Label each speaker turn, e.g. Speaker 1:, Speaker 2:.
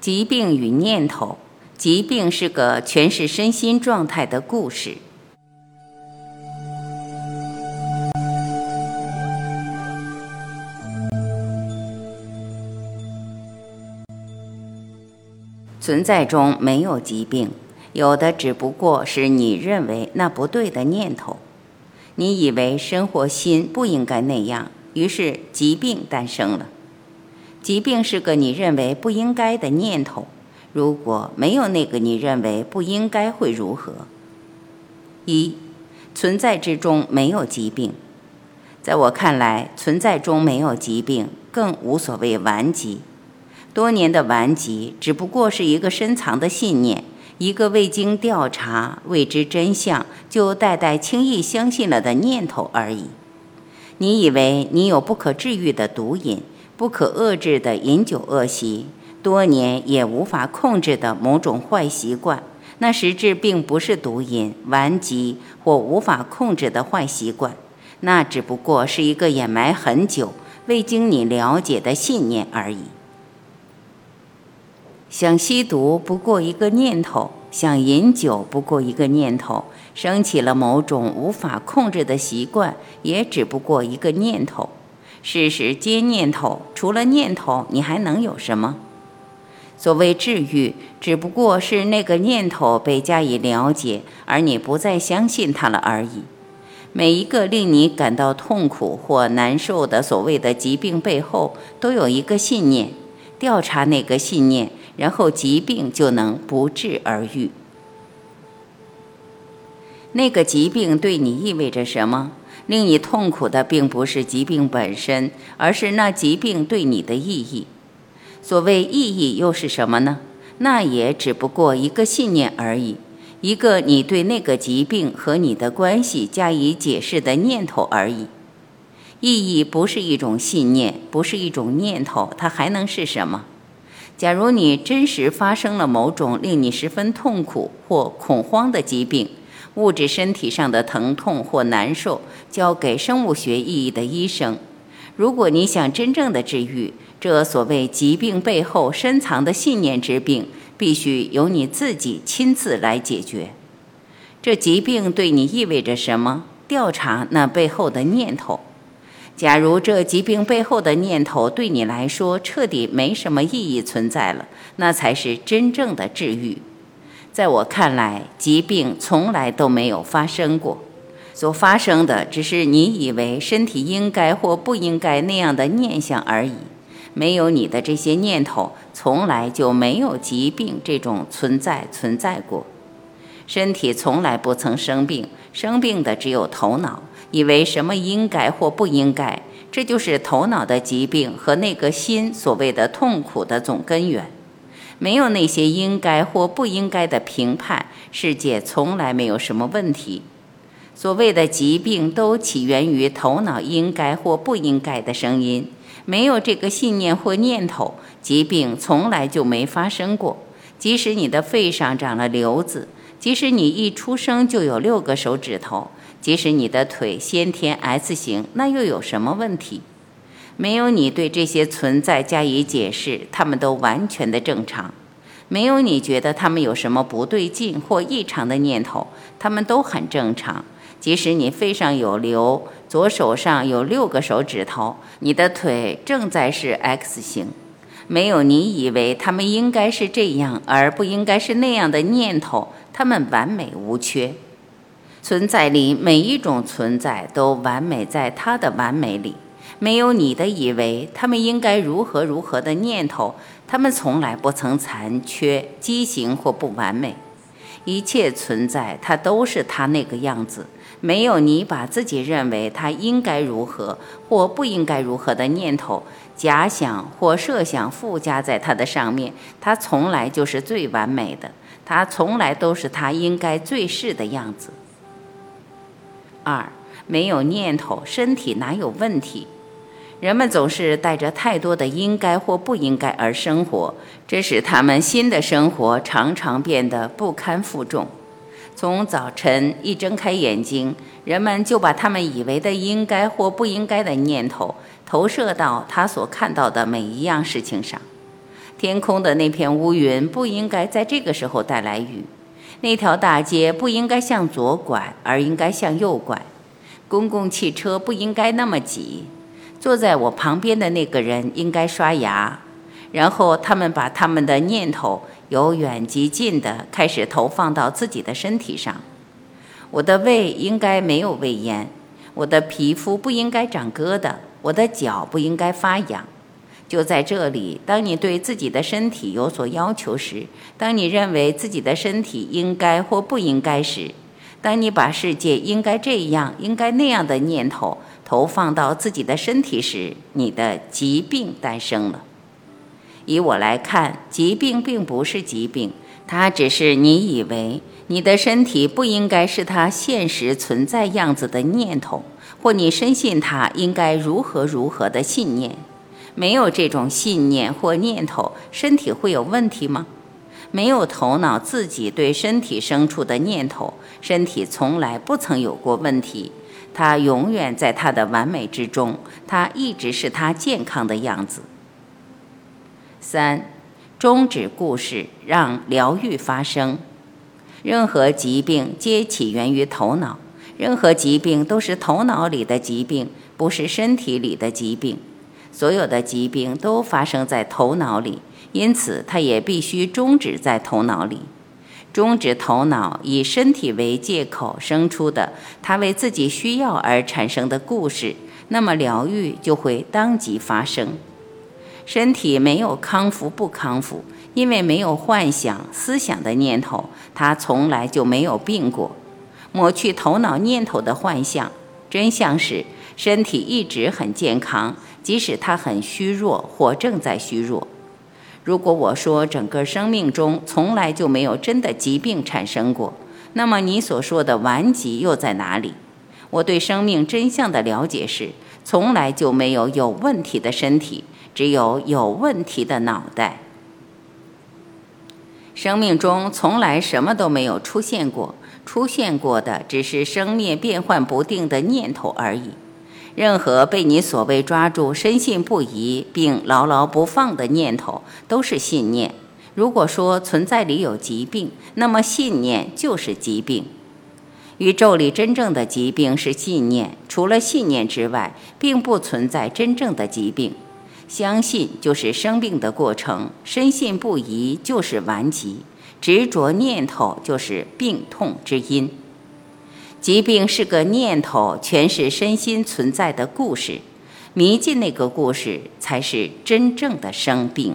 Speaker 1: 疾病与念头，疾病是个诠释身心状态的故事。存在中没有疾病，有的只不过是你认为那不对的念头。你以为生活心不应该那样，于是疾病诞生了。疾病是个你认为不应该的念头。如果没有那个你认为不应该，会如何？一，存在之中没有疾病。在我看来，存在中没有疾病，更无所谓顽疾。多年的顽疾，只不过是一个深藏的信念，一个未经调查、未知真相就代代轻易相信了的念头而已。你以为你有不可治愈的毒瘾？不可遏制的饮酒恶习，多年也无法控制的某种坏习惯，那实质并不是毒瘾、顽疾或无法控制的坏习惯，那只不过是一个掩埋很久、未经你了解的信念而已。想吸毒不过一个念头，想饮酒不过一个念头，升起了某种无法控制的习惯，也只不过一个念头。事实皆念头，除了念头，你还能有什么？所谓治愈，只不过是那个念头被加以了解，而你不再相信它了而已。每一个令你感到痛苦或难受的所谓的疾病背后，都有一个信念。调查那个信念，然后疾病就能不治而愈。那个疾病对你意味着什么？令你痛苦的并不是疾病本身，而是那疾病对你的意义。所谓意义又是什么呢？那也只不过一个信念而已，一个你对那个疾病和你的关系加以解释的念头而已。意义不是一种信念，不是一种念头，它还能是什么？假如你真实发生了某种令你十分痛苦或恐慌的疾病。物质身体上的疼痛或难受，交给生物学意义的医生。如果你想真正的治愈这所谓疾病背后深藏的信念之病，必须由你自己亲自来解决。这疾病对你意味着什么？调查那背后的念头。假如这疾病背后的念头对你来说彻底没什么意义存在了，那才是真正的治愈。在我看来，疾病从来都没有发生过，所发生的只是你以为身体应该或不应该那样的念想而已。没有你的这些念头，从来就没有疾病这种存在存在过。身体从来不曾生病，生病的只有头脑，以为什么应该或不应该，这就是头脑的疾病和那个心所谓的痛苦的总根源。没有那些应该或不应该的评判，世界从来没有什么问题。所谓的疾病都起源于头脑应该或不应该的声音。没有这个信念或念头，疾病从来就没发生过。即使你的肺上长了瘤子，即使你一出生就有六个手指头，即使你的腿先天 S 型，那又有什么问题？没有你对这些存在加以解释，他们都完全的正常。没有你觉得他们有什么不对劲或异常的念头，他们都很正常。即使你肺上有瘤，左手上有六个手指头，你的腿正在是 X 型，没有你以为他们应该是这样而不应该是那样的念头，他们完美无缺。存在里每一种存在都完美在它的完美里。没有你的以为他们应该如何如何的念头，他们从来不曾残缺、畸形或不完美。一切存在，它都是它那个样子。没有你把自己认为它应该如何或不应该如何的念头、假想或设想附加在它的上面，它从来就是最完美的。它从来都是它应该最是的样子。二，没有念头，身体哪有问题？人们总是带着太多的应该或不应该而生活，这使他们新的生活常常变得不堪负重。从早晨一睁开眼睛，人们就把他们以为的应该或不应该的念头投射到他所看到的每一样事情上。天空的那片乌云不应该在这个时候带来雨。那条大街不应该向左拐，而应该向右拐。公共汽车不应该那么挤。坐在我旁边的那个人应该刷牙。然后他们把他们的念头由远及近的开始投放到自己的身体上。我的胃应该没有胃炎。我的皮肤不应该长疙瘩。我的脚不应该发痒。就在这里，当你对自己的身体有所要求时，当你认为自己的身体应该或不应该时，当你把世界应该这样、应该那样的念头投放到自己的身体时，你的疾病诞生了。以我来看，疾病并不是疾病，它只是你以为你的身体不应该是它现实存在样子的念头，或你深信它应该如何如何的信念。没有这种信念或念头，身体会有问题吗？没有头脑自己对身体生出的念头，身体从来不曾有过问题。它永远在它的完美之中，它一直是它健康的样子。三，终止故事，让疗愈发生。任何疾病皆起源于头脑，任何疾病都是头脑里的疾病，不是身体里的疾病。所有的疾病都发生在头脑里，因此它也必须终止在头脑里。终止头脑以身体为借口生出的，他为自己需要而产生的故事，那么疗愈就会当即发生。身体没有康复不康复，因为没有幻想思想的念头，它从来就没有病过。抹去头脑念头的幻象，真相是身体一直很健康。即使他很虚弱或正在虚弱，如果我说整个生命中从来就没有真的疾病产生过，那么你所说的顽疾又在哪里？我对生命真相的了解是，从来就没有有问题的身体，只有有问题的脑袋。生命中从来什么都没有出现过，出现过的只是生灭变幻不定的念头而已。任何被你所谓抓住、深信不疑并牢牢不放的念头，都是信念。如果说存在里有疾病，那么信念就是疾病。宇宙里真正的疾病是信念，除了信念之外，并不存在真正的疾病。相信就是生病的过程，深信不疑就是顽疾，执着念头就是病痛之因。疾病是个念头，全是身心存在的故事，迷进那个故事，才是真正的生病。